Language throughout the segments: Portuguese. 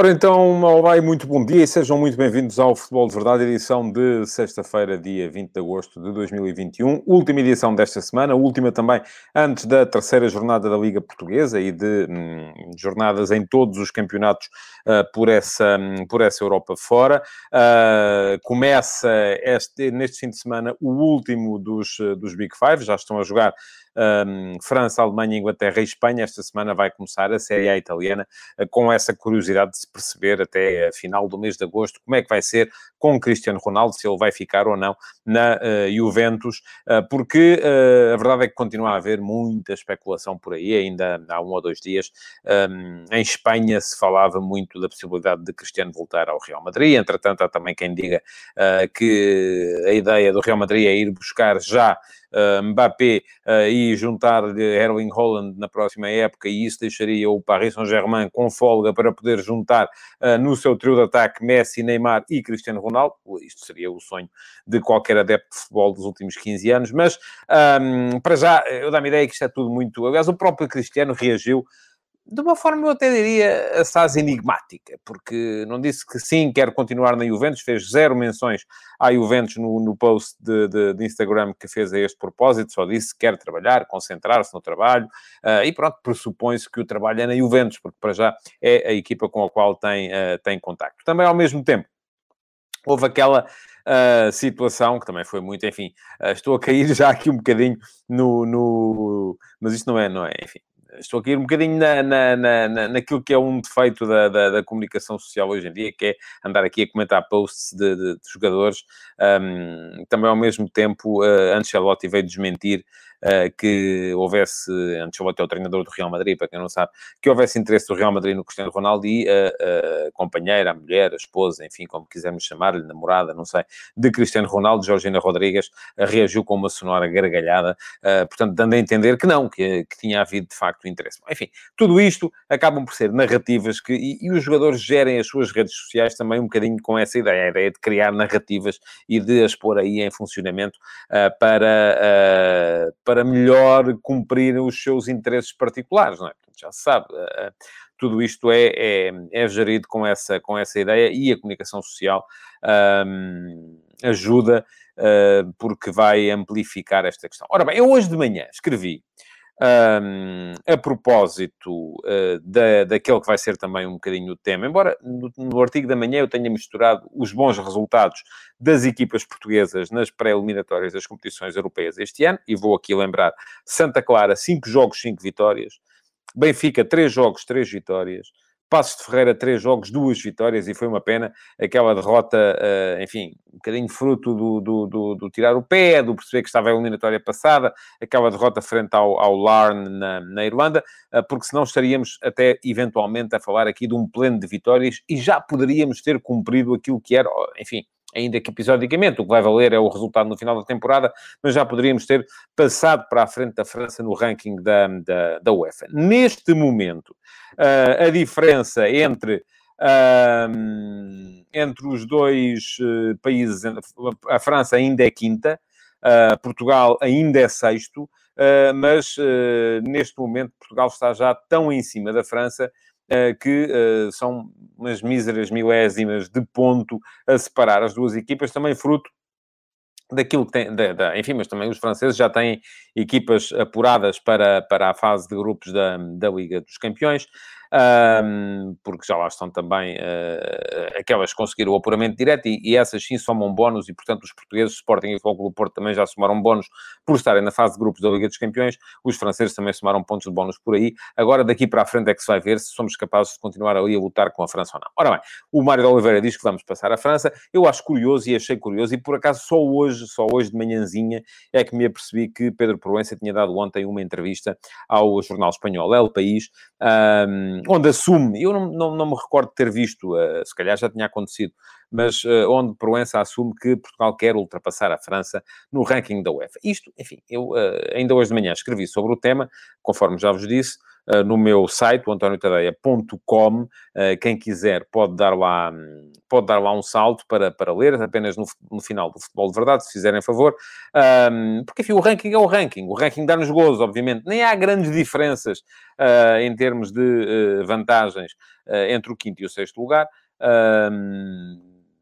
Ora então, olá e muito bom dia e sejam muito bem-vindos ao Futebol de Verdade, edição de sexta-feira, dia 20 de agosto de 2021. Última edição desta semana, última também antes da terceira jornada da Liga Portuguesa e de hum, jornadas em todos os campeonatos uh, por, essa, um, por essa Europa fora. Uh, começa este, neste fim de semana o último dos, dos Big Five, já estão a jogar um, França, Alemanha, Inglaterra e Espanha. Esta semana vai começar a Série A italiana, uh, com essa curiosidade de se perceber até a final do mês de agosto como é que vai ser com Cristiano Ronaldo, se ele vai ficar ou não na uh, Juventus, uh, porque a verdade é que continua a haver muita especulação por aí, ainda há um ou dois dias. Um, em Espanha se falava muito da possibilidade de Cristiano voltar ao Real Madrid, entretanto há também quem diga que a ideia do Real Madrid é ir buscar já uh, Mbappé uh, e juntar Erling Holland na próxima época, e isso deixaria o Paris Saint-Germain com folga para poder juntar uh, no seu trio de ataque Messi, Neymar e Cristiano Ronaldo. Isto seria o sonho de qualquer adepto de futebol dos últimos 15 anos, mas um, para já eu dá-me ideia que isto é tudo muito. Aliás, o próprio Cristiano reagiu de uma forma, eu até diria, assaz enigmática, porque não disse que sim, quer continuar na Juventus, fez zero menções à Juventus no, no post de, de, de, Instagram que fez a este propósito, só disse que quer trabalhar, concentrar-se no trabalho, uh, e pronto, pressupõe-se que o trabalho é na Juventus, porque para já é a equipa com a qual tem, uh, tem contacto. Também, ao mesmo tempo, houve aquela uh, situação que também foi muito, enfim, uh, estou a cair já aqui um bocadinho no, no, mas isto não é, não é, enfim, estou aqui um bocadinho na, na, na, naquilo que é um defeito da, da, da, comunicação social hoje em dia, que é andar aqui a comentar posts de, de, de jogadores. Um, também, ao mesmo tempo, uh, Ancelotti veio desmentir que houvesse, Ancelotti é o treinador do Real Madrid, para quem não sabe, que houvesse interesse do Real Madrid no Cristiano Ronaldo e a, a companheira, a mulher, a esposa, enfim, como quisermos chamar-lhe, namorada, não sei, de Cristiano Ronaldo, Georgina Rodrigues, uh, reagiu com uma sonora gargalhada, uh, portanto, dando a entender que não, que, que tinha havido de facto interesse. Enfim, tudo isto acabam por ser narrativas que, e, e os jogadores gerem as suas redes sociais também um bocadinho com essa ideia, a ideia de criar narrativas e de as pôr aí em funcionamento uh, para, uh, para melhor cumprir os seus interesses particulares, não é? Já se sabe, uh, tudo isto é, é, é, gerido com essa, com essa ideia e a comunicação social ajuda porque vai amplificar esta questão. Ora bem, eu hoje de manhã escrevi um, a propósito uh, da, daquele que vai ser também um bocadinho o tema, embora no, no, artigo da manhã eu tenha misturado os bons resultados das equipas portuguesas nas pré-eliminatórias das competições europeias este ano, e vou aqui lembrar Santa Clara, 5 jogos, 5 vitórias, Benfica, 3 jogos, 3 vitórias, Passos de Ferreira, três jogos, duas vitórias, e foi uma pena aquela derrota, uh, enfim, um bocadinho fruto do, do, do, do, tirar o pé, do perceber que estava a eliminatória passada, aquela derrota frente ao, ao Larne na, na Irlanda, uh, porque senão estaríamos até eventualmente a falar aqui de um pleno de vitórias e já poderíamos ter cumprido aquilo que era, enfim, ainda que episodicamente, o que vai valer é o resultado no final da temporada, mas já poderíamos ter passado para a frente da França no ranking da, da, da UEFA. Neste momento, uh, a diferença entre, uh, entre os dois uh, países, a França ainda é quinta, Portugal ainda é sexto, mas neste momento Portugal está já tão em cima da França que uh, são umas míseras milésimas de ponto a separar as duas equipas, também fruto daquilo que tem, da, da, enfim, mas também os franceses já têm equipas apuradas para, para a fase de grupos da, da Liga dos Campeões um, porque já lá estão também uh, aquelas que conseguiram o apuramento direto e, e, essas sim somam bónus e, portanto, os portugueses, Sporting e Futebol do Porto também já somaram bónus por estarem na fase de grupos da Liga dos Campeões, os franceses também somaram pontos de bónus por aí. Agora, daqui para a frente é que se vai ver se somos capazes de continuar ali a lutar com a França ou não. Ora bem, o Mário de Oliveira diz que vamos passar a França. Eu acho curioso e achei curioso, e por acaso só hoje, só hoje de manhãzinha, é que me apercebi que Pedro Proença tinha dado ontem uma entrevista ao jornal espanhol El País, um, onde assume, eu não, não, não, me recordo de ter visto, uh, se calhar já tinha acontecido, mas uh, onde Proença assume que Portugal quer ultrapassar a França no ranking da UEFA. Isto, enfim, eu uh, ainda hoje de manhã escrevi sobre o tema, conforme já vos disse, no meu site, o antoniotadeia.com. Uh, quem quiser pode dar lá, pode dar lá um salto para, para ler, apenas no, no final do Futebol de Verdade, se fizerem favor. Porque, enfim, o ranking é o ranking. O ranking dá-nos gozo, obviamente. Nem há grandes diferenças uh, em termos de vantagens entre o quinto e o sexto lugar.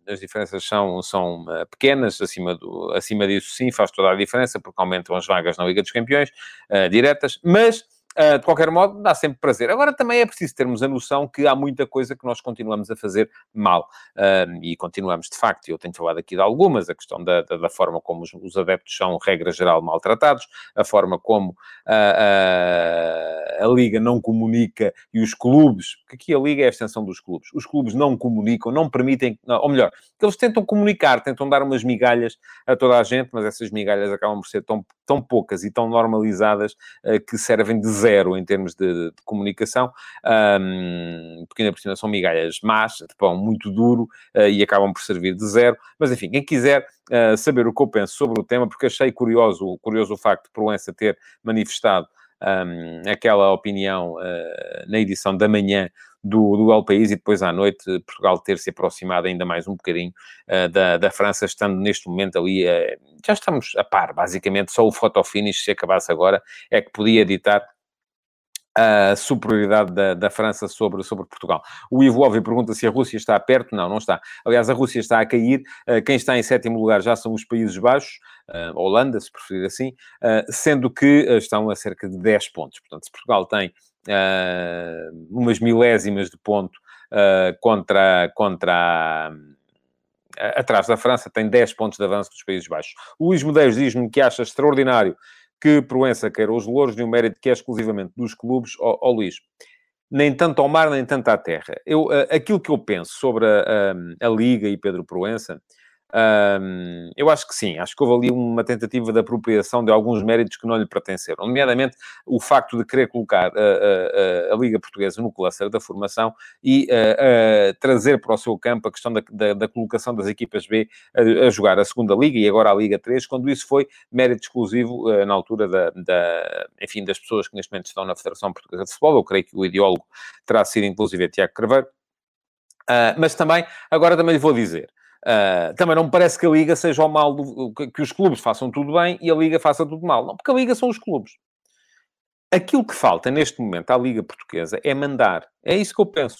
As diferenças são, são pequenas, acima, do, acima disso sim faz toda a diferença, porque aumentam as vagas na Liga dos Campeões, uh, diretas, mas de qualquer modo, dá sempre prazer. Agora, também é preciso termos a noção que há muita coisa que nós continuamos a fazer mal. Uh, e continuamos, de facto, eu tenho falado aqui de algumas, a questão da, da, da forma como os, os, adeptos são, regra geral, maltratados, a forma como uh, a Liga não comunica e os clubes, porque aqui a Liga é a extensão dos clubes, os clubes não comunicam, não permitem, ou melhor, eles tentam comunicar, tentam dar umas migalhas a toda a gente, mas essas migalhas acabam por ser tão, tão poucas e tão normalizadas que servem de zero zero em termos de, de comunicação, um, porque ainda por cima são migalhas más, de pão muito duro, uh, e acabam por servir de zero. Mas enfim, quem quiser uh, saber o que eu penso sobre o tema, porque achei curioso, curioso o facto de Proença ter manifestado um, aquela opinião uh, na edição da manhã do, do El País e depois à noite Portugal ter se aproximado ainda mais um bocadinho uh, da, da França, estando neste momento ali, uh, já estamos a par, basicamente, só o fotofinish, se acabasse agora, é que podia editar a superioridade da, da, França sobre, sobre Portugal. O Ivo Óbvio pergunta se a Rússia está perto. Não, não está. Aliás, a Rússia está a cair. Uh, quem está em sétimo lugar já são os Países Baixos, uh, Holanda, se preferir assim, uh, sendo que estão a cerca de 10 pontos. Portanto, se Portugal tem umas milésimas de ponto contra, contra atrás da França, tem 10 pontos de avanço dos Países Baixos. O Luís Medeiros diz-me que acha extraordinário que Proença queira os louros de um mérito que é exclusivamente dos clubes, ó Luís. Nem tanto ao mar, nem tanto à terra. Eu, uh, aquilo que eu penso sobre a, a, a Liga e Pedro Proença eu acho que sim, acho que houve ali uma tentativa de apropriação de alguns méritos que não lhe pertenceram, nomeadamente o facto de querer colocar a, a, Liga Portuguesa no cluster da formação e trazer para o seu campo a questão da, da, da colocação das equipas B a, jogar a segunda Liga e agora a Liga 3, quando isso foi mérito exclusivo uh, na altura da, da, enfim, das pessoas que neste momento estão na Federação Portuguesa de Futebol. Eu creio que o ideólogo terá sido inclusive Tiago Carveiro. Uh, mas também, agora também lhe vou dizer, Uh, também não me parece que a Liga seja o mal, do, que os clubes façam tudo bem e a Liga faça tudo mal. Não, porque a Liga são os clubes. Aquilo que falta neste momento à Liga Portuguesa é mandar. É isso que eu penso.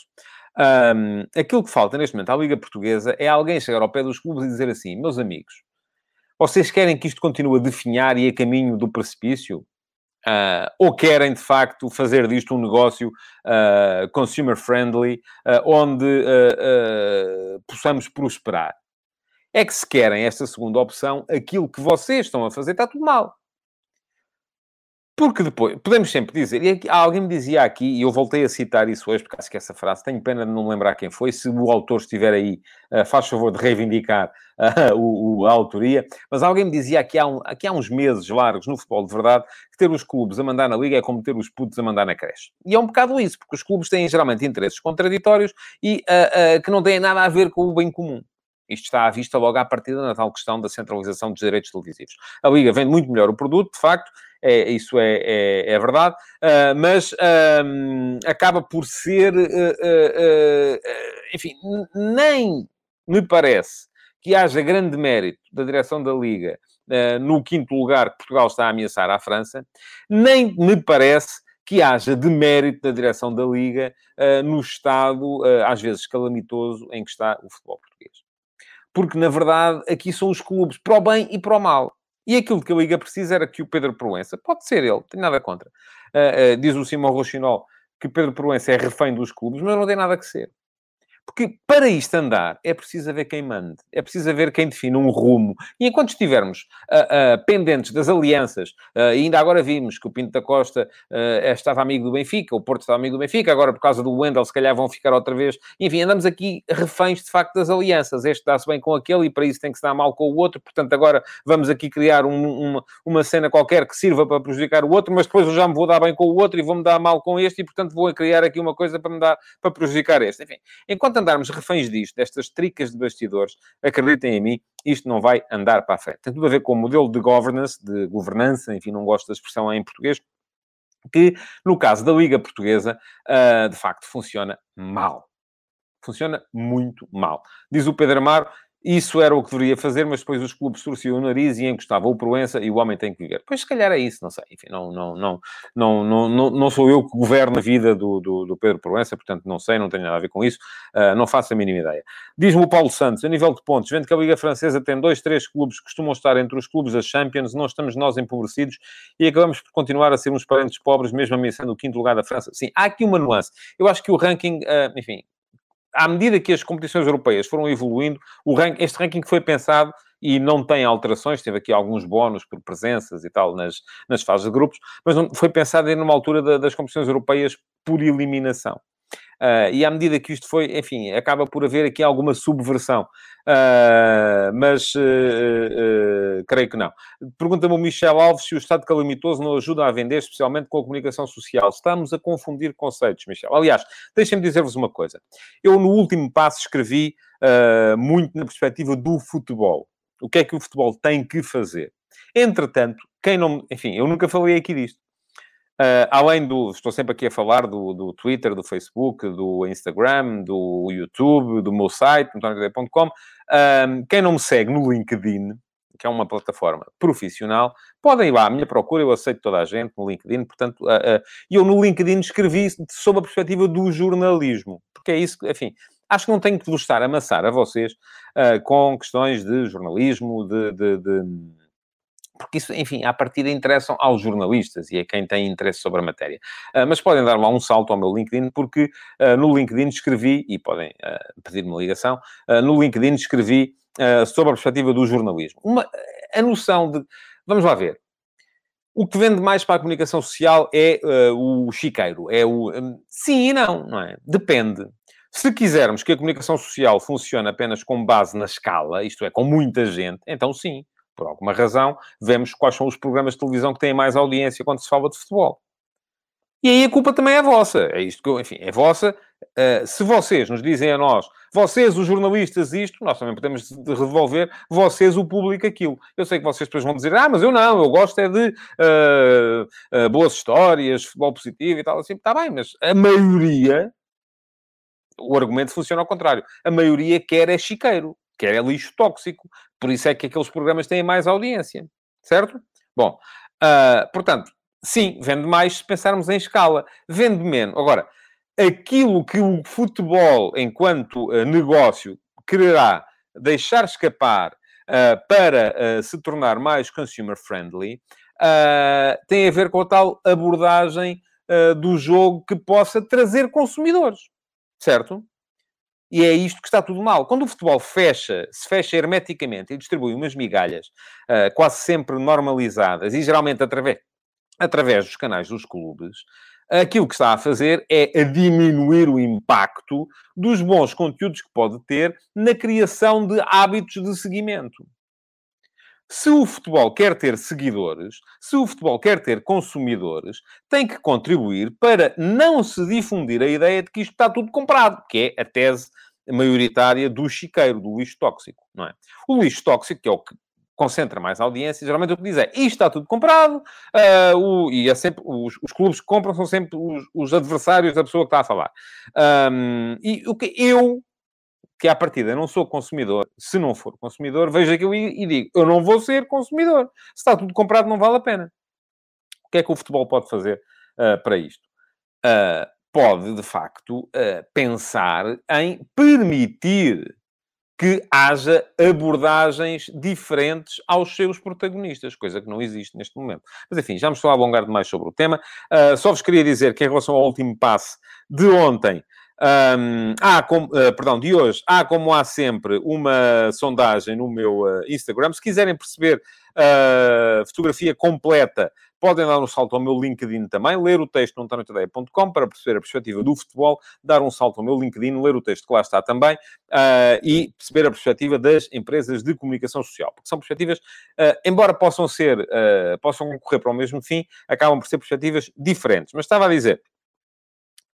Um, aquilo que falta neste momento à Liga Portuguesa é alguém chegar ao pé dos clubes e dizer assim: meus amigos, vocês querem que isto continue a definhar e a caminho do precipício? Uh, ou querem de facto fazer disto um negócio uh, consumer friendly, uh, onde possamos prosperar. É que se querem esta segunda opção, aquilo que vocês estão a fazer está tudo mal. Porque depois, podemos sempre dizer, e aqui, alguém me dizia aqui, e eu voltei a citar isso hoje, porque acho que essa frase, tenho pena de não me lembrar quem foi, se o autor estiver aí, uh, faz favor de reivindicar uh, o, o, a autoria, mas alguém me dizia aqui há, um, aqui há uns meses largos no futebol de verdade, que ter os clubes a mandar na liga é como ter os putos a mandar na creche. E é um bocado isso, porque os clubes têm geralmente interesses contraditórios e uh, que não têm nada a ver com o bem comum. Isto está à vista logo à partida na tal questão da centralização dos direitos televisivos. A Liga vende muito melhor o produto, de facto, é, isso é, é, é verdade, uh, mas um, acaba por ser, uh, uh, enfim, nem me parece que haja grande mérito da direção da Liga no quinto lugar que Portugal está a ameaçar à França, nem me parece que haja demérito da direção da Liga no estado, às vezes calamitoso, em que está o futebol português. Porque, na verdade, aqui são os clubes para o bem e para o mal. E aquilo que a Liga precisa era que o Pedro Proença, pode ser ele, não tenho nada contra, uh, uh, diz o Simão Rochinol que Pedro Proença é refém dos clubes, mas não tem nada que ser. Porque para isto andar é preciso haver quem mande, é preciso haver quem defina um rumo. E enquanto estivermos uh, uh, pendentes das alianças, uh, ainda agora vimos que o Pinto da Costa estava amigo do Benfica, o Porto estava amigo do Benfica, agora por causa do Wendel se calhar vão ficar outra vez. Enfim, andamos aqui reféns de facto das alianças. Este dá-se bem com aquele e para isso tem que se dar mal com o outro. Portanto, agora vamos aqui criar um, uma, uma cena qualquer que sirva para prejudicar o outro, mas depois eu já me vou dar bem com o outro e vou-me dar mal com este e, portanto, vou criar aqui uma coisa para me dar para prejudicar este. Enfim, enquanto andarmos reféns disto, destas tricas de bastidores, acreditem em mim, isto não vai andar para a frente. Tem tudo a ver com o modelo de governance, de governança, enfim, não gosto da expressão em português, que, no caso da Liga Portuguesa, uh, de facto funciona mal. Funciona muito mal. Diz o Pedro Amaro, isso era o que deveria fazer, mas depois os clubes torciam o nariz e encostavam o Proença e o homem tem que viver. Pois, se calhar é isso, não sei. Enfim, não, não, não, não, não, não, sou eu que governo a vida do, do, do, Pedro Proença, portanto não sei, não tenho nada a ver com isso, uh, não faço a mínima ideia. Diz-me o Paulo Santos, a nível de pontos, vendo que a Liga Francesa tem dois, três clubes que costumam estar entre os clubes da Champions, não estamos nós empobrecidos e acabamos por continuar a ser uns parentes pobres, mesmo ameaçando o quinto lugar da França. Sim, há aqui uma nuance. Eu acho que o ranking, uh, enfim, à medida que as competições europeias foram evoluindo, ranking, este ranking foi pensado e não tem alterações, teve aqui alguns bónus por presenças e tal nas, nas fases de grupos, mas não, foi pensado numa altura da, das competições europeias por eliminação. Uh, e à medida que isto foi, enfim, acaba por haver aqui alguma subversão. Uh, mas uh, creio que não. Pergunta-me o Michel Alves se o Estado calamitoso não ajuda a vender, especialmente com a comunicação social. Estamos a confundir conceitos, Michel. Aliás, deixem-me dizer-vos uma coisa. Eu, no último passo, escrevi muito na perspectiva do futebol. O que é que o futebol tem que fazer? Entretanto, quem não... Enfim, eu nunca falei aqui disto. Uh, além do, estou sempre aqui a falar do, do Twitter, do Facebook, do Instagram, do YouTube, do meu site, antonio.com. Uh, quem não me segue no LinkedIn, que é uma plataforma profissional, podem ir lá à minha procura, eu aceito toda a gente no LinkedIn, portanto, uh, eu no LinkedIn escrevi sob a perspectiva do jornalismo, porque é isso enfim, acho que não tenho que vos estar a amassar a vocês com questões de jornalismo, de, de, de porque isso, enfim, à partida interessam aos jornalistas e a quem tem interesse sobre a matéria. Uh, mas podem dar lá um salto ao meu LinkedIn, porque uh, no LinkedIn escrevi, e podem uh, pedir uma ligação, no LinkedIn escrevi sobre a perspectiva do jornalismo. Uma, a noção de... Vamos lá ver. O que vende mais para a comunicação social é o chiqueiro. É o... Um, sim e não, não é? Depende. Se quisermos que a comunicação social funcione apenas com base na escala, isto é, com muita gente, então sim por alguma razão, vemos quais são os programas de televisão que têm mais audiência quando se fala de futebol. E aí a culpa também é vossa. É isto que eu, enfim, é vossa. Uh, se vocês nos dizem a nós, vocês, os jornalistas, isto, nós também podemos revolver, vocês, o público, aquilo. Eu sei que vocês depois vão dizer, ah, mas eu não, eu gosto é de uh, uh, boas histórias, futebol positivo e tal, assim. Está bem, mas a maioria, o argumento funciona ao contrário. A maioria quer é chiqueiro que é lixo tóxico. Por isso é que aqueles programas têm mais audiência, certo? Bom, uh, portanto, sim, vende mais se pensarmos em escala. Vende menos. Agora, aquilo que o futebol, enquanto uh, negócio, quererá deixar escapar uh, para se tornar mais consumer-friendly, tem a ver com a tal abordagem do jogo que possa trazer consumidores, certo? E é isto que está tudo mal. Quando o futebol fecha, se fecha hermeticamente e distribui umas migalhas uh, quase sempre normalizadas e geralmente através, através dos canais dos clubes, aquilo que está a fazer é a diminuir o impacto dos bons conteúdos que pode ter na criação de hábitos de seguimento. Se o futebol quer ter seguidores, se o futebol quer ter consumidores, tem que contribuir para não se difundir a ideia de que isto está tudo comprado, que é a tese maioritária do chiqueiro, do lixo tóxico, não é? O lixo tóxico, que é o que concentra mais audiência, geralmente o que diz é isto está tudo comprado, uh, o, e é sempre, os, os, clubes que compram são sempre os, os, adversários da pessoa que está a falar. Um, e o que eu que à partida não sou consumidor, se não for consumidor, vejo aquilo e, e digo, eu não vou ser consumidor. Se está tudo comprado, não vale a pena. O que é que o futebol pode fazer uh, para isto? Uh, pode, de facto, uh, pensar em permitir que haja abordagens diferentes aos seus protagonistas, coisa que não existe neste momento. Mas, enfim, já me estou a alongar demais sobre o tema. Uh, só vos queria dizer que, em relação ao último passe de ontem, um, há como, uh, perdão, de hoje, há como há sempre uma sondagem no meu uh, Instagram. Se quiserem perceber a fotografia completa, podem dar um salto ao meu LinkedIn também, ler o texto no antoniotadeia.com para perceber a perspectiva do futebol, dar um salto ao meu LinkedIn, ler o texto que lá está também uh, e perceber a perspectiva das empresas de comunicação social. Porque são perspectivas, embora possam ser, possam concorrer para o mesmo fim, acabam por ser perspectivas diferentes. Mas estava a dizer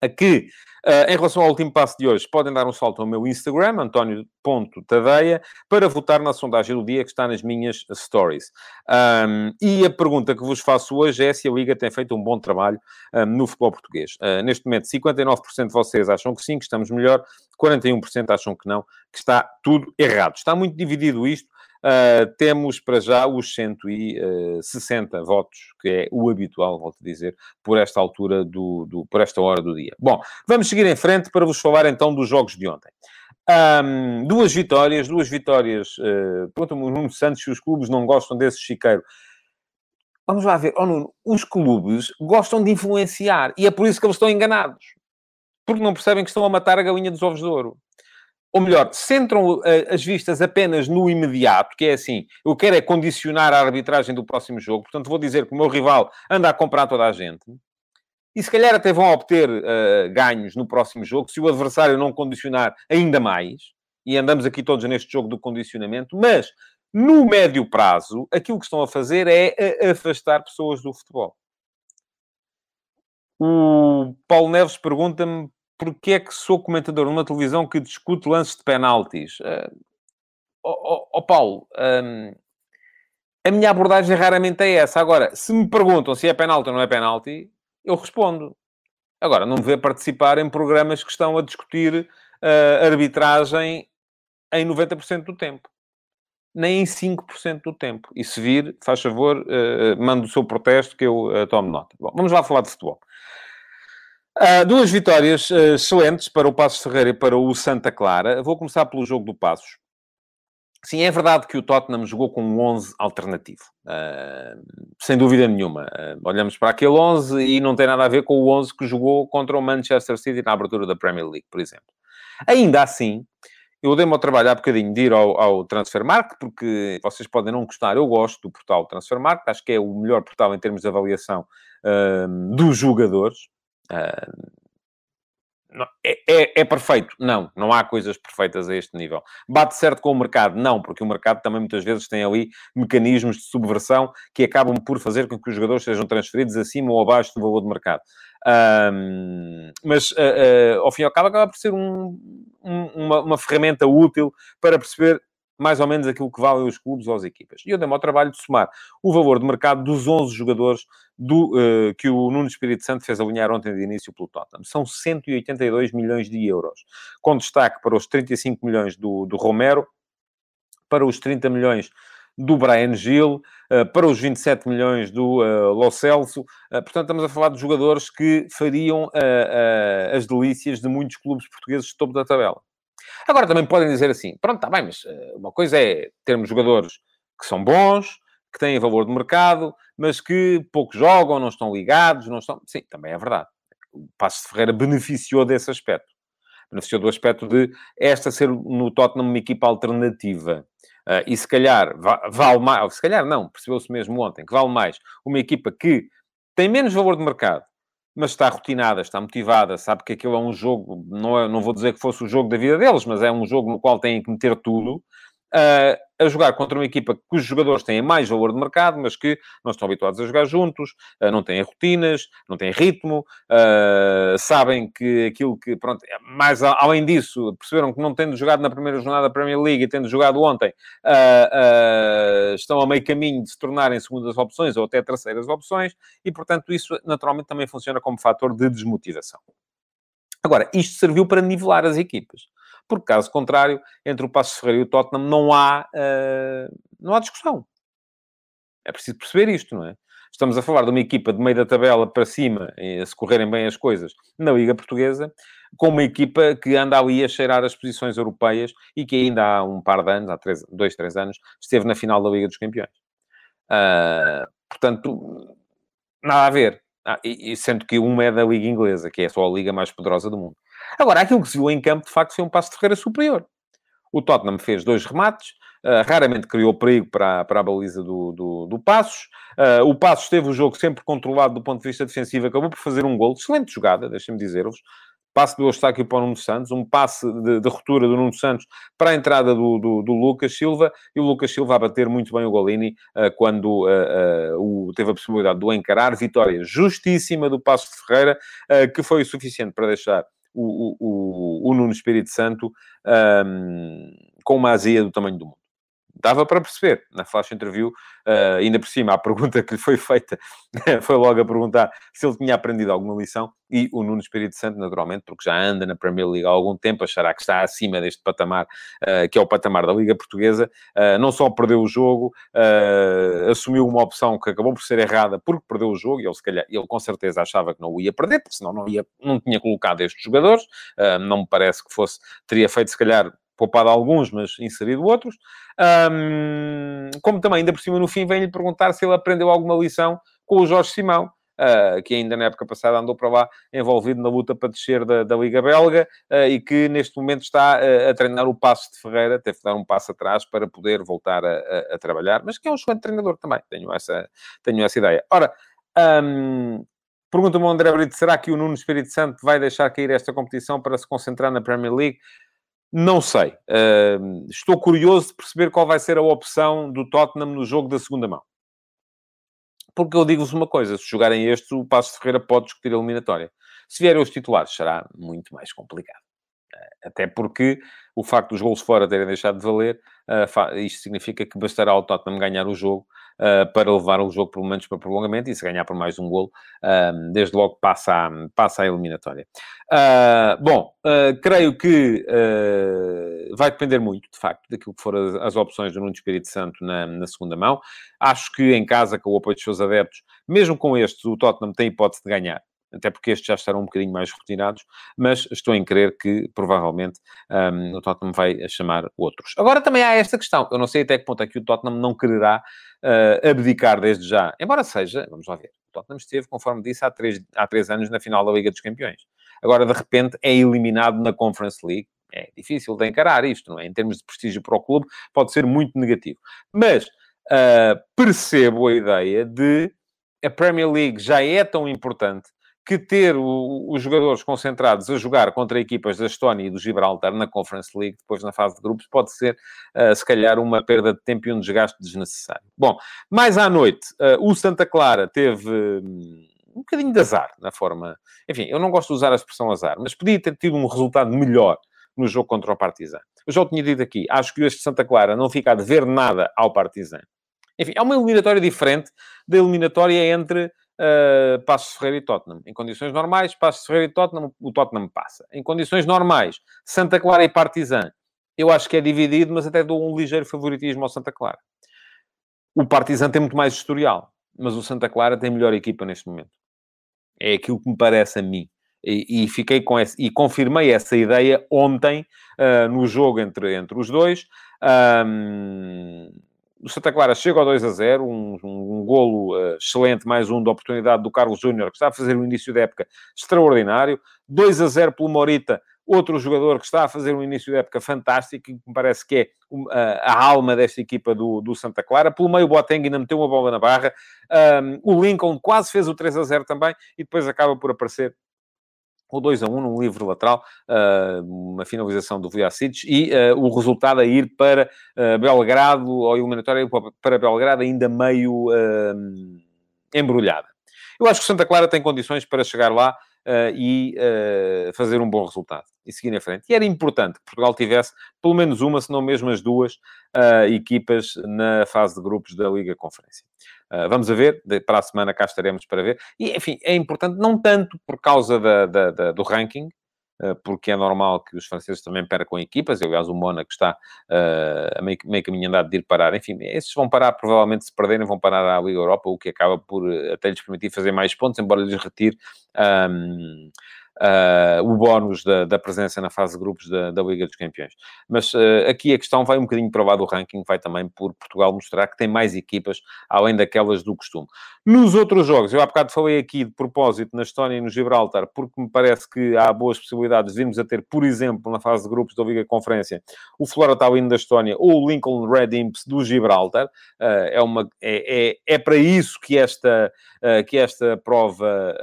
a que, uh, em relação ao último passo de hoje, podem dar um salto ao meu Instagram, António.tadeia, para votar na sondagem do dia que está nas minhas stories. Um, e a pergunta que vos faço hoje é se a Liga tem feito um bom trabalho um, no futebol português. Uh, neste momento, 59% de vocês acham que sim, que estamos melhor, 41% acham que não, que está tudo errado. Está muito dividido isto. Uh, temos para já os 160 votos, que é o habitual, volto a dizer, por esta altura, do, do, por esta hora do dia. Bom, vamos seguir em frente para vos falar então dos jogos de ontem. Um, duas vitórias, duas vitórias. Uh, Pergunta-me o Nuno Santos se os clubes não gostam desse chiqueiro. Vamos lá ver. Oh, Nuno, os clubes gostam de influenciar e é por isso que eles estão enganados. Porque não percebem que estão a matar a galinha dos ovos de ouro ou melhor, centram uh, as vistas apenas no imediato, que é assim, eu quero é condicionar a arbitragem do próximo jogo, portanto vou dizer que o meu rival anda a comprar toda a gente, e se calhar até vão obter uh, ganhos no próximo jogo, se o adversário não condicionar ainda mais, e andamos aqui todos neste jogo do condicionamento, mas no médio prazo, aquilo que estão a fazer é afastar pessoas do futebol. O Paulo Neves pergunta-me porque é que sou comentador numa televisão que discute lances de penaltis? Uh, oh, oh, Paulo, um, a minha abordagem raramente é essa. Agora, se me perguntam se é penalti ou não é penalti, eu respondo. Agora, não me vê participar em programas que estão a discutir uh, arbitragem em 90% do tempo. Nem em 5% do tempo. E se vir, faz favor, uh, mande o seu protesto que eu uh, tomo nota. Bom, vamos lá falar de futebol. Uh, duas vitórias uh, excelentes para o Passos Ferreira e para o Santa Clara. Vou começar pelo jogo do Passos. Sim, é verdade que o Tottenham jogou com um 11 alternativo. Uh, sem dúvida nenhuma. olhamos para aquele 11 e não tem nada a ver com o 11 que jogou contra o Manchester City na abertura da Premier League, por exemplo. Ainda assim, eu dei-me ao trabalho há bocadinho de ir ao, ao Transfermarkt, porque vocês podem não gostar, eu gosto do portal Transfermarkt, acho que é o melhor portal em termos de avaliação dos jogadores. É, é, é, perfeito? Não, não há coisas perfeitas a este nível. Bate certo com o mercado? Não, porque o mercado também muitas vezes tem ali mecanismos de subversão que acabam por fazer com que os jogadores sejam transferidos acima ou abaixo do valor de mercado. Um, mas, uh, uh, ao fim e ao cabo, acaba por ser um, um, uma, uma ferramenta útil para perceber mais ou menos aquilo que valem os clubes ou as equipas. E eu dei-me ao trabalho de somar o valor de mercado dos 11 jogadores do, uh, que o Nuno Espírito Santo fez alinhar ontem de início pelo Tottenham. São 182 milhões de euros, com destaque para os 35 milhões do, do Romero, para os 30 milhões do Brian Gil, uh, para os 27 milhões do uh, Lo Celso. Portanto, estamos a falar de jogadores que fariam as delícias de muitos clubes portugueses de topo da tabela. Agora também podem dizer assim, pronto, está bem, mas uh, uma coisa é termos jogadores que são bons, que têm valor de mercado, mas que pouco jogam, não estão ligados, não estão... Sim, também é verdade. O Passo de Ferreira beneficiou desse aspecto. Beneficiou do aspecto de esta ser no Tottenham uma equipa alternativa. Uh, e se calhar vale mais, se calhar não, percebeu-se mesmo ontem, que vale mais uma equipa que tem menos valor de mercado, mas está rotinada, está motivada, sabe que aquilo é um jogo, não, é, não vou dizer que fosse o jogo da vida deles, mas é um jogo no qual têm que meter tudo, uh, a jogar contra uma equipa cujos jogadores têm mais valor de mercado, mas que não estão habituados a jogar juntos, uh, não têm rotinas, não têm ritmo, uh, sabem que aquilo que, pronto, é mais além disso, perceberam que não tendo jogado na primeira jornada da Premier League e tendo jogado ontem, estão a meio caminho de se tornarem segundas opções ou até terceiras opções, e portanto isso naturalmente também funciona como fator de desmotivação. Agora, isto serviu para nivelar as equipas porque caso contrário, entre o Passo Ferreira e o Tottenham não há, uh, não há discussão. É preciso perceber isto, não é? Estamos a falar de uma equipa de meio da tabela para cima, se correrem bem as coisas, na Liga Portuguesa, com uma equipa que anda ali a cheirar as posições europeias e que ainda há um par de anos, há três, dois, três anos, esteve na final da Liga dos Campeões. Uh, portanto, nada a ver. Ah, e, sendo que uma é da Liga Inglesa, que é só a liga mais poderosa do mundo. Agora, aquilo que se viu em campo, de facto, foi um passo de Ferreira superior. O Tottenham fez dois remates, uh, raramente criou perigo para, para a baliza do, do, do Passos. Uh, o Passos teve o jogo sempre controlado do ponto de vista defensivo, acabou por fazer um gol. Excelente jogada, deixem-me dizer-vos. passe do Eustáquio para o Nuno Santos, um passe de, de ruptura do Nuno Santos para a entrada do, do, do, Lucas Silva, e o Lucas Silva a bater muito bem o Golini uh, quando o, teve a possibilidade de o encarar. Vitória justíssima do Passo de Ferreira, que foi o suficiente para deixar o, o, o, Nuno Espírito Santo um, com uma azia do tamanho do mundo dava para perceber na flash interview, uh, ainda por cima, a pergunta que lhe foi feita foi logo a perguntar se ele tinha aprendido alguma lição e o Nuno Espírito Santo, naturalmente, porque já anda na Premier League há algum tempo, achará que está acima deste patamar, uh, que é o patamar da Liga Portuguesa, uh, não só perdeu o jogo, assumiu uma opção que acabou por ser errada porque perdeu o jogo, e ele, se calhar, ele com certeza achava que não o ia perder, porque senão não, ia, não tinha colocado estes jogadores, não me parece que fosse, teria feito se calhar poupado alguns, mas inserido outros. Um, como também, ainda por cima, no fim, vem-lhe perguntar se ele aprendeu alguma lição com o Jorge Simão, uh, que ainda na época passada andou para lá envolvido na luta para descer da, da Liga Belga uh, e que neste momento está uh, a treinar o passo de Ferreira, teve que dar um passo atrás para poder voltar a, a, a trabalhar, mas que é um excelente treinador também, tenho essa, tenho essa ideia. Ora, um, Pergunta-me André Brito, será que o Nuno Espírito Santo vai deixar cair esta competição para se concentrar na Premier League? Não sei. Uh, estou curioso de perceber qual vai ser a opção do Tottenham no jogo da segunda mão. Porque eu digo-vos uma coisa: se jogarem este, o Passo Ferreira pode discutir a eliminatória. Se vierem os titulares, será muito mais complicado. Uh, até porque o facto dos gols fora terem deixado de valer, uh, isto significa que bastará ao Tottenham ganhar o jogo uh, para levar o jogo por momentos para prolongamento e se ganhar por mais um golo, uh, desde logo passa a, passa a eliminatória. Uh, bom, creio que vai depender muito, de facto, daquilo que foram as, as opções do Nuno Espírito Santo na, na, segunda mão. Acho que em casa, com o apoio dos seus adeptos, mesmo com estes, o Tottenham tem hipótese de ganhar até porque estes já estarão um bocadinho mais rotinados, mas estou em crer que provavelmente um, o Tottenham vai chamar outros. Agora também há esta questão, eu não sei até que ponto é que o Tottenham não quererá uh, abdicar desde já, embora seja, vamos lá ver, o Tottenham esteve, conforme disse, há três, há três anos na final da Liga dos Campeões. Agora, de repente, é eliminado na Conference League. É difícil de encarar isto, não é? Em termos de prestígio para o clube, pode ser muito negativo. Mas uh, percebo a ideia de a Premier League já é tão importante que ter o, os jogadores concentrados a jogar contra equipas da Estónia e do Gibraltar na Conference League, depois na fase de grupos, pode ser, uh, se calhar, uma perda de tempo e um desgaste desnecessário. Bom, mais à noite, uh, o Santa Clara teve um, um bocadinho de azar na forma. Enfim, eu não gosto de usar a expressão azar, mas podia ter tido um resultado melhor no jogo contra o Partizan. Eu já o tinha dito aqui, acho que este Santa Clara não fica a dever nada ao Partizan. Enfim, é uma eliminatória diferente da eliminatória entre uh, Passos Ferreira e Tottenham. Em condições normais, Passos Ferreira e Tottenham, o Tottenham passa. Em condições normais, Santa Clara e Partizan, eu acho que é dividido, mas até dou um ligeiro favoritismo ao Santa Clara. O Partizan tem muito mais historial, mas o Santa Clara tem melhor equipa neste momento. É aquilo que me parece a mim. E, e fiquei com essa, e confirmei essa ideia ontem uh, no jogo entre, entre os dois. Um, o Santa Clara chega ao 2 a 0, um, um, golo uh, excelente, mais um da oportunidade do Carlos Júnior, que está a fazer um início da época extraordinário. 2 a 0 pelo Morita, outro jogador que está a fazer um início da época fantástico, que me parece que é a, a, alma desta equipa do, do Santa Clara. Pelo meio, o Boateng ainda meteu uma bola na barra. Um, o Lincoln quase fez o 3 a 0 também, e depois acaba por aparecer o 2 a 1 num livre lateral, uh, uma finalização do Vujicic e uh, o resultado a ir para uh, Belgrado, ou eliminatória para Belgrado, ainda meio embrulhada. Eu acho que Santa Clara tem condições para chegar lá e fazer um bom resultado e seguir em frente. E era importante que Portugal tivesse pelo menos uma, se não mesmo as duas, equipas na fase de grupos da Liga Conferência. Uh, vamos a ver, de, para a semana cá estaremos para ver. E, enfim, é importante não tanto por causa da, da, da, do ranking, uh, porque é normal que os franceses também percam equipas. Aliás, o Mónaco está uh, a meio, meio caminho andado de ir parar. Enfim, esses vão parar, provavelmente, se perderem, vão parar à Liga Europa, o que acaba por até lhes permitir fazer mais pontos, embora lhes retire. Um, uh, o bónus da, da, presença na fase de grupos da, da Liga dos Campeões. Mas uh, aqui a questão vai um bocadinho para lá do ranking, vai também por Portugal mostrar que tem mais equipas, além daquelas do costume. Nos outros jogos, eu há bocado falei aqui de propósito na Estónia e no Gibraltar, porque me parece que há boas possibilidades de virmos a ter, por exemplo, na fase de grupos da Liga Conferência, o Flora Tallinn da Estónia ou o Lincoln Red Imps do Gibraltar. Uh, é, uma, é, é, é para isso que esta uh, que esta prova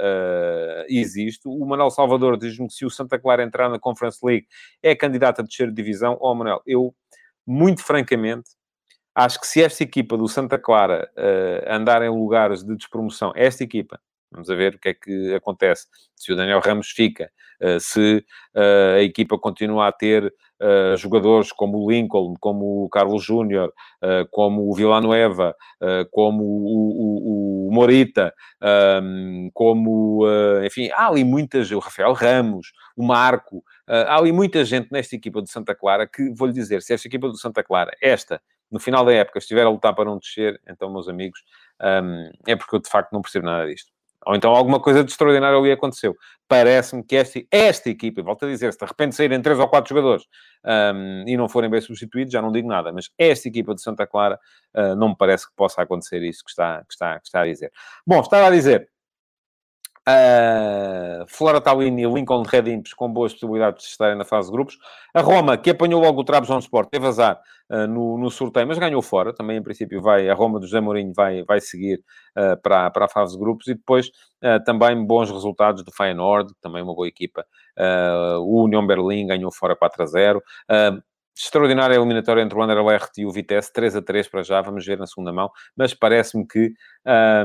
existe. O Manuel Salvador diz-me que se o Santa Clara entrar na Conference League é candidato a descer de divisão. Oh, Manuel, eu, muito francamente, acho que se esta equipa do Santa Clara uh, andar em lugares de despromoção, esta equipa, vamos a ver o que é que acontece, se o Daniel Ramos fica, uh, se uh, a equipa continua a ter jogadores como o Lincoln, como o Carlos Júnior, como o Villanueva, como o, o, o Morita, um, como, enfim, há ali muitas, o Rafael Ramos, o Marco, há ali muita gente nesta equipa do Santa Clara que, vou-lhe dizer, se esta equipa do Santa Clara, esta, no final da época estiver a lutar para não descer, então, meus amigos, um, é porque eu de facto não percebo nada disto. Ou então alguma coisa de extraordinário ali aconteceu. Parece-me que esta, esta equipa, volto a dizer, se de repente saírem três ou quatro jogadores um, e não forem bem substituídos, já não digo nada, mas esta equipa de Santa Clara uh, não me parece que possa acontecer isso que está, que, está, que está a dizer. Bom, estava a dizer, Uh, Flora Tallinn e Lincoln Red Imps com boas possibilidades de estarem na fase de grupos. A Roma, que apanhou logo o Trabzonspor, teve azar uh, no, no sorteio, mas ganhou fora. Também, em princípio, vai, a Roma do José Mourinho vai, vai seguir uh, para, para a fase de grupos. E depois, também bons resultados do Feyenoord, também uma boa equipa. o Union Berlim ganhou fora 4 a 0 extraordinária eliminatória entre o Anderlecht e o Vitesse, 3 a 3 para já, vamos ver na segunda mão, mas parece-me que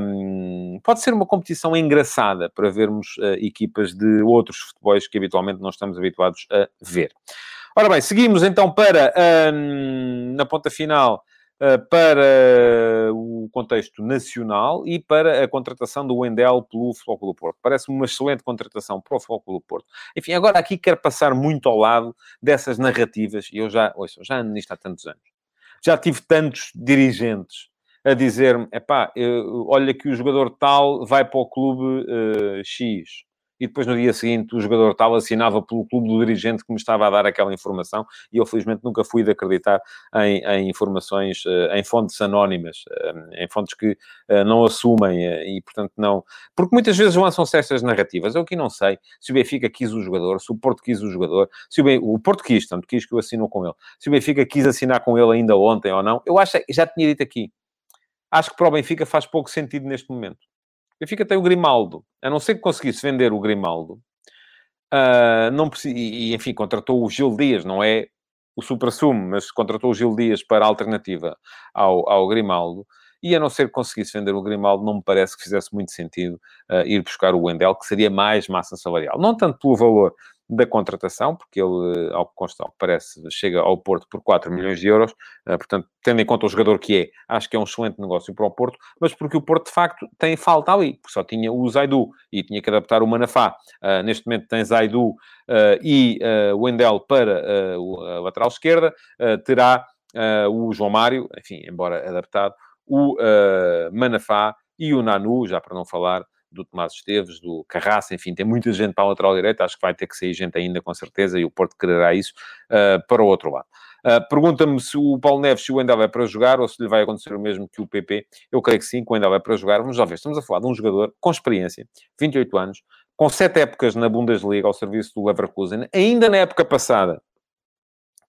um, pode ser uma competição engraçada para vermos uh, equipas de outros futebols que habitualmente não estamos habituados a ver. Ora bem, seguimos então para, um, na ponta final, para o contexto nacional e para a contratação do Wendel pelo do Porto. Parece-me uma excelente contratação para o do Porto. Enfim, agora aqui quero passar muito ao lado dessas narrativas, e eu já, ouça, já ando nisto há tantos anos. Já tive tantos dirigentes a dizer-me, epá, olha que o jogador tal vai para o clube uh, X e depois no dia seguinte o jogador tal assinava pelo clube do dirigente que me estava a dar aquela informação e eu felizmente nunca fui de acreditar em, em informações, eh, em fontes anónimas, eh, em fontes que eh, não assumem e portanto não... Porque muitas vezes lançam-se estas narrativas. Eu aqui não sei se o Benfica quis o jogador, se o Porto quis o jogador, se o, ben... o Porto quis, tanto quis que eu assino com ele. Se o Benfica quis assinar com ele ainda ontem ou não, eu acho, já tinha dito aqui, acho que para o Benfica faz pouco sentido neste momento. Benfica tem o Grimaldo. A não ser que conseguisse vender o Grimaldo, uh, não e, enfim, contratou o Gil Dias, não é o supra-sumo, mas contratou o Gil Dias para alternativa ao, ao Grimaldo. E a não ser que conseguisse vender o Grimaldo, não me parece que fizesse muito sentido uh, ir buscar o Wendel, que seria mais massa salarial. Não tanto pelo valor da contratação, porque ele, ao que consta, parece, chega ao Porto por 4 milhões de euros. Uh, portanto, tendo em conta o jogador que é, acho que é um excelente negócio para o Porto, mas porque o Porto, de facto, tem falta ali, porque só tinha o Zaidu e tinha que adaptar o Manafá. Uh, neste momento tem Zaidu e o Wendel para a lateral esquerda, terá o João Mário, enfim, embora adaptado, o Manafá e o Nanu, já para não falar do Tomás Esteves, do Carraça, enfim, tem muita gente para a lateral direita, acho que vai ter que sair gente ainda com certeza, e o Porto quererá isso uh, para o outro lado. Uh, Pergunta-me se o Paulo Neves, se o Wendel é para jogar, ou se lhe vai acontecer o mesmo que o PP. Eu creio que sim, que o Wendel é para jogar. Vamos lá ver, estamos a falar de um jogador com experiência, 28 anos, com sete épocas na Bundesliga ao serviço do Leverkusen, ainda na época passada,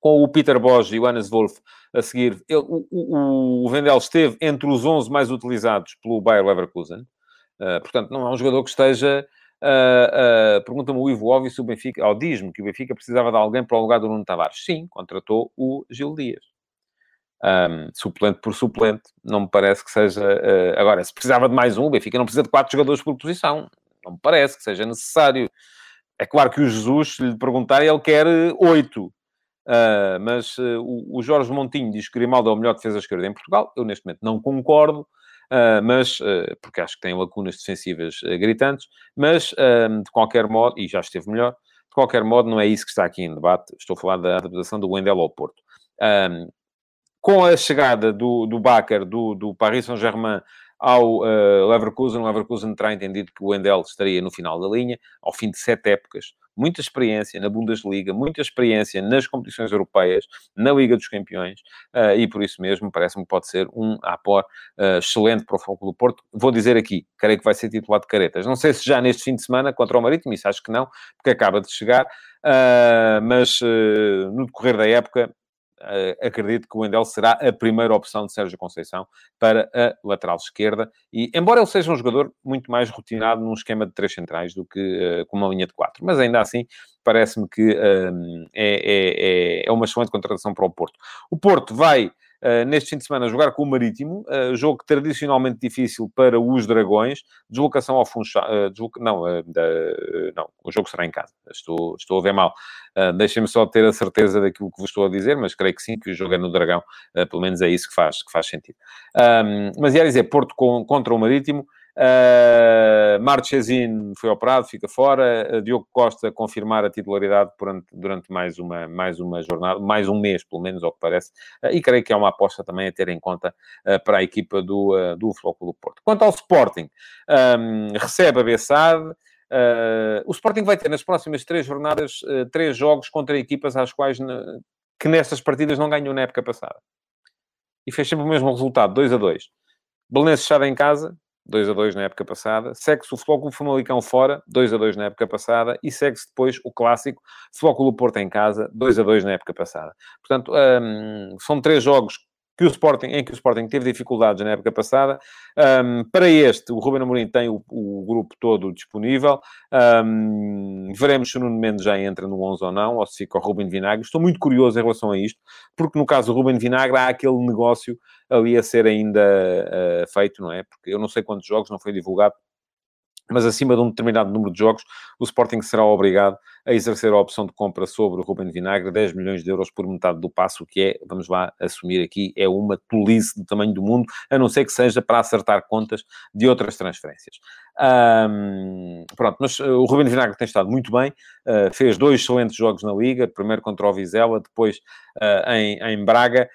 com o Peter Bosch e o Hannes Wolf a seguir, ele, o, o, o esteve entre os 11 mais utilizados pelo Bayer Leverkusen. Uh, portanto, não é um jogador que esteja. Uh, uh, Pergunta-me o Ivo Óbvio se o Benfica, ou diz-me que o Benfica precisava de alguém para o lugar do Nuno Tavares. Sim, contratou o Gil Dias. Um, suplente por suplente, não me parece que seja. Uh, agora, se precisava de mais um, o Benfica não precisa de quatro jogadores por posição. Não me parece que seja necessário. É claro que o Jesus, se lhe perguntar, ele quer oito. Uh, mas uh, o, o, Jorge Montinho diz que Grimaldo é o melhor defesa esquerda em Portugal. Eu, neste momento, não concordo. Uh, mas, uh, porque acho que tem lacunas defensivas uh, gritantes, mas, de qualquer modo, e já esteve melhor, de qualquer modo, não é isso que está aqui em debate. Estou a falar da adaptação do Wendel ao Porto. Com a chegada do, do do, do Paris Saint-Germain ao uh, Leverkusen, o Leverkusen terá entendido que o Wendel estaria no final da linha, ao fim de sete épocas muita experiência na Bundesliga, muita experiência nas competições europeias, na Liga dos Campeões, uh, e por isso mesmo parece-me que pode ser um apor uh, excelente para o Foco do Porto. Vou dizer aqui, creio que vai ser titular de caretas. Não sei se já neste fim de semana contra o Marítimo, isso acho que não, porque acaba de chegar, uh, mas no decorrer da época acredito que o Wendel será a primeira opção de Sérgio Conceição para a lateral esquerda. E, embora ele seja um jogador muito mais rotinado num esquema de três centrais do que uh, com uma linha de quatro, mas ainda assim parece-me que uh, é, é, é uma excelente contratação para o Porto. O Porto vai neste fim de semana jogar com o Marítimo, uh, jogo tradicionalmente difícil para os Dragões, deslocação ao Funchal, uh, desloca... não, não, o jogo será em casa, estou, estou a ver mal. Deixem-me só ter a certeza daquilo que vos estou a dizer, mas creio que sim, que o jogo é no Dragão, pelo menos é isso que faz, que faz sentido. Mas ia dizer, Porto contra o Marítimo, Uh, Marchesín foi operado, fica fora. Uh, Diogo Costa confirmar a titularidade durante, durante mais, uma, mais uma jornada, mais um mês, pelo menos, ao que parece. Uh, e creio que é uma aposta também a ter em conta para a equipa do, uh, do Futebol do Porto. Quanto ao Sporting, um, recebe a Bessade. o Sporting vai ter nas próximas três jornadas três jogos contra equipas às quais que nestas partidas não ganhou na época passada. E fez sempre o mesmo resultado, 2 a 2. Belenenses fechado em casa, 2 a 2 na época passada. Segue-se o Futebol Clube Famalicão fora, 2 a 2 na época passada. E segue-se depois o clássico Futebol Clube Porto em casa, 2 a 2 na época passada. Portanto, um, são três jogos que o Sporting, em que o Sporting teve dificuldades na época passada. Um, para este, o Ruben Amorim tem o, o grupo todo disponível. Um, veremos se o Nuno Mendes já entra no 11 ou não, ou se fica o Ruben Vinagre. Estou muito curioso em relação a isto, porque no caso do Ruben Vinagre há aquele negócio ali a ser ainda uh, feito, não é? Porque eu não sei quantos jogos, não foi divulgado, mas acima de um determinado número de jogos, o Sporting será obrigado a exercer a opção de compra sobre o Ruben Vinagre, 10 milhões de euros por metade do passo, que é, vamos lá assumir aqui, é uma tolice do tamanho do mundo, a não ser que seja para acertar contas de outras transferências. Um, pronto, mas uh, o Ruben Vinagre tem estado muito bem, uh, fez dois excelentes jogos na Liga, primeiro contra o Vizela, depois uh, em, em, Braga,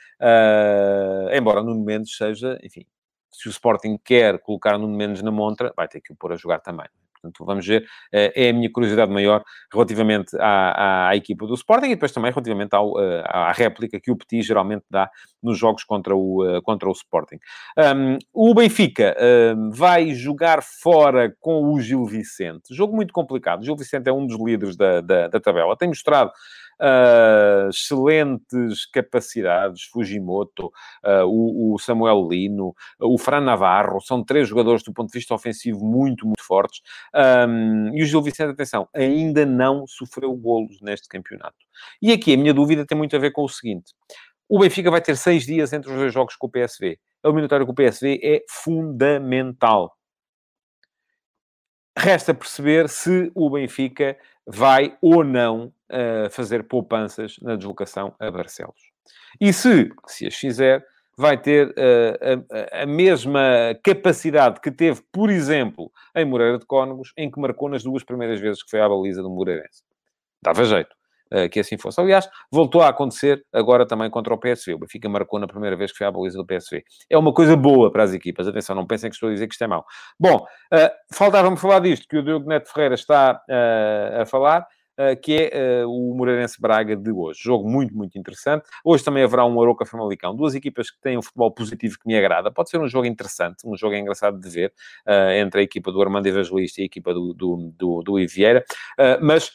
embora Nuno Mendes seja, enfim, se o Sporting quer colocar Nuno Mendes na montra, vai ter que o pôr a jogar também. Portanto, vamos ver. Eh, é a minha curiosidade maior relativamente à, à, equipa do Sporting e depois também relativamente ao, eh, à réplica que o Petit geralmente dá nos jogos contra o, eh, contra o Sporting. Um, o Benfica um, vai jogar fora com o Gil Vicente. Jogo muito complicado. O Gil Vicente é um dos líderes da, da, da tabela. Tem mostrado uh, excelentes capacidades, Fujimoto, uh, o, o, Samuel Lino, o Fran Navarro, são três jogadores do ponto de vista ofensivo muito, muito fortes. Um, e o Gil Vicente, atenção, ainda não sofreu golos neste campeonato. E aqui a minha dúvida tem muito a ver com o seguinte. O Benfica vai ter seis dias entre os dois jogos com o PSV. A eliminatória com o PSV é fundamental. Resta perceber se o Benfica vai ou não uh, fazer poupanças na deslocação a Barcelos. E se, se as fizer, vai ter uh, a, a, mesma capacidade que teve, por exemplo, em Moreira de Cónegos, em que marcou nas duas primeiras vezes que foi à baliza do Moreirense. Dava jeito que assim fosse. Aliás, voltou a acontecer agora também contra o PSV. O Benfica marcou na primeira vez que foi à baliza do PSV. É uma coisa boa para as equipas. Atenção, não pensem que estou a dizer que isto é mau. Bom, uh, faltava-me falar disto, que o Diogo Neto Ferreira está a falar. Uh, que é uh, o Moreirense Braga de hoje. Jogo muito, muito interessante. Hoje também haverá um Aroca Famalicão. Duas equipas que têm um futebol positivo que me agrada. Pode ser um jogo interessante, um jogo engraçado de ver, uh, entre a equipa do Armando Evangelista e a equipa do, do, do, do Iviera. mas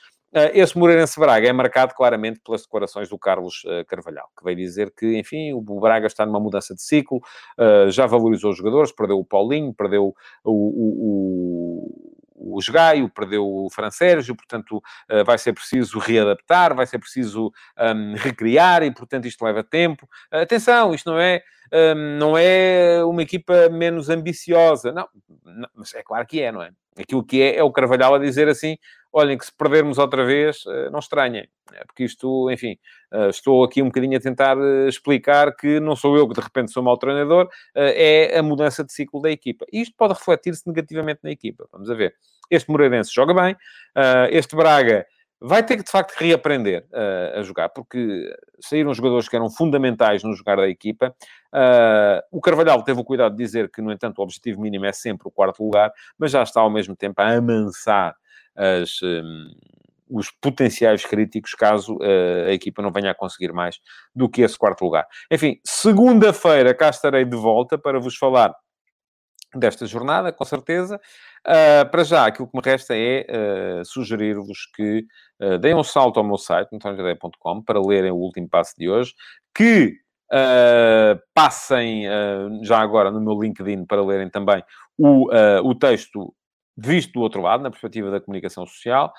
esse Moreirense Braga é marcado claramente pelas declarações do Carlos uh, Carvalhal, que veio dizer que, enfim, o Braga está numa mudança de ciclo, uh, já valorizou os jogadores, perdeu o Paulinho, perdeu o, o, o, o perdeu o Fran Sérgio, portanto, vai ser preciso readaptar, vai ser preciso um, recriar e, portanto, isto leva tempo. atenção, isto não é não é uma equipa menos ambiciosa. Não, não, mas é claro que é, não é? Aquilo que é, é o Carvalhal a dizer assim, olhem que se perdermos outra vez, eh, não estranhem. É porque isto, enfim, eh, estou aqui um bocadinho a tentar eh, explicar que não sou eu que de repente sou mau treinador, é a mudança de ciclo da equipa. E isto pode refletir-se negativamente na equipa. Vamos a ver. Este Moreirense joga bem, este Braga vai ter que, de facto, reaprender a jogar, porque saíram jogadores que eram fundamentais no jogar da equipa. Uh, o Carvalhal teve o cuidado de dizer que, no entanto, o objetivo mínimo é sempre o quarto lugar, mas já está, ao mesmo tempo, a amansar as, um, os potenciais críticos caso uh, a equipa não venha a conseguir mais do que esse quarto lugar. Enfim, segunda-feira cá estarei de volta para vos falar desta jornada, com certeza. Uh, para já, aquilo que me resta é uh, sugerir-vos que uh, deem um salto ao meu site, antoniodeia.com, para lerem o último passo de hoje, que passem já agora no meu LinkedIn para lerem também o, o texto visto do outro lado, na perspectiva da comunicação social,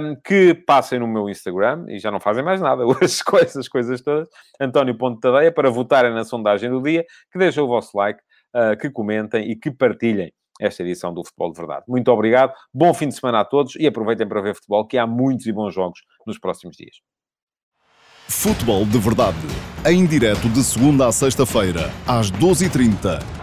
um, que passem no meu Instagram, e já não fazem mais nada, as coisas, coisas todas, António Ponto Tadeia, para votarem na sondagem do dia, que deixem o vosso like, uh, que comentem e que partilhem esta edição do Futebol de Verdade. Muito obrigado, bom fim de semana a todos e aproveitem para ver futebol, que há muitos e bons jogos nos próximos dias. Futebol de Verdade, em direto de segunda a sexta-feira, às 12h30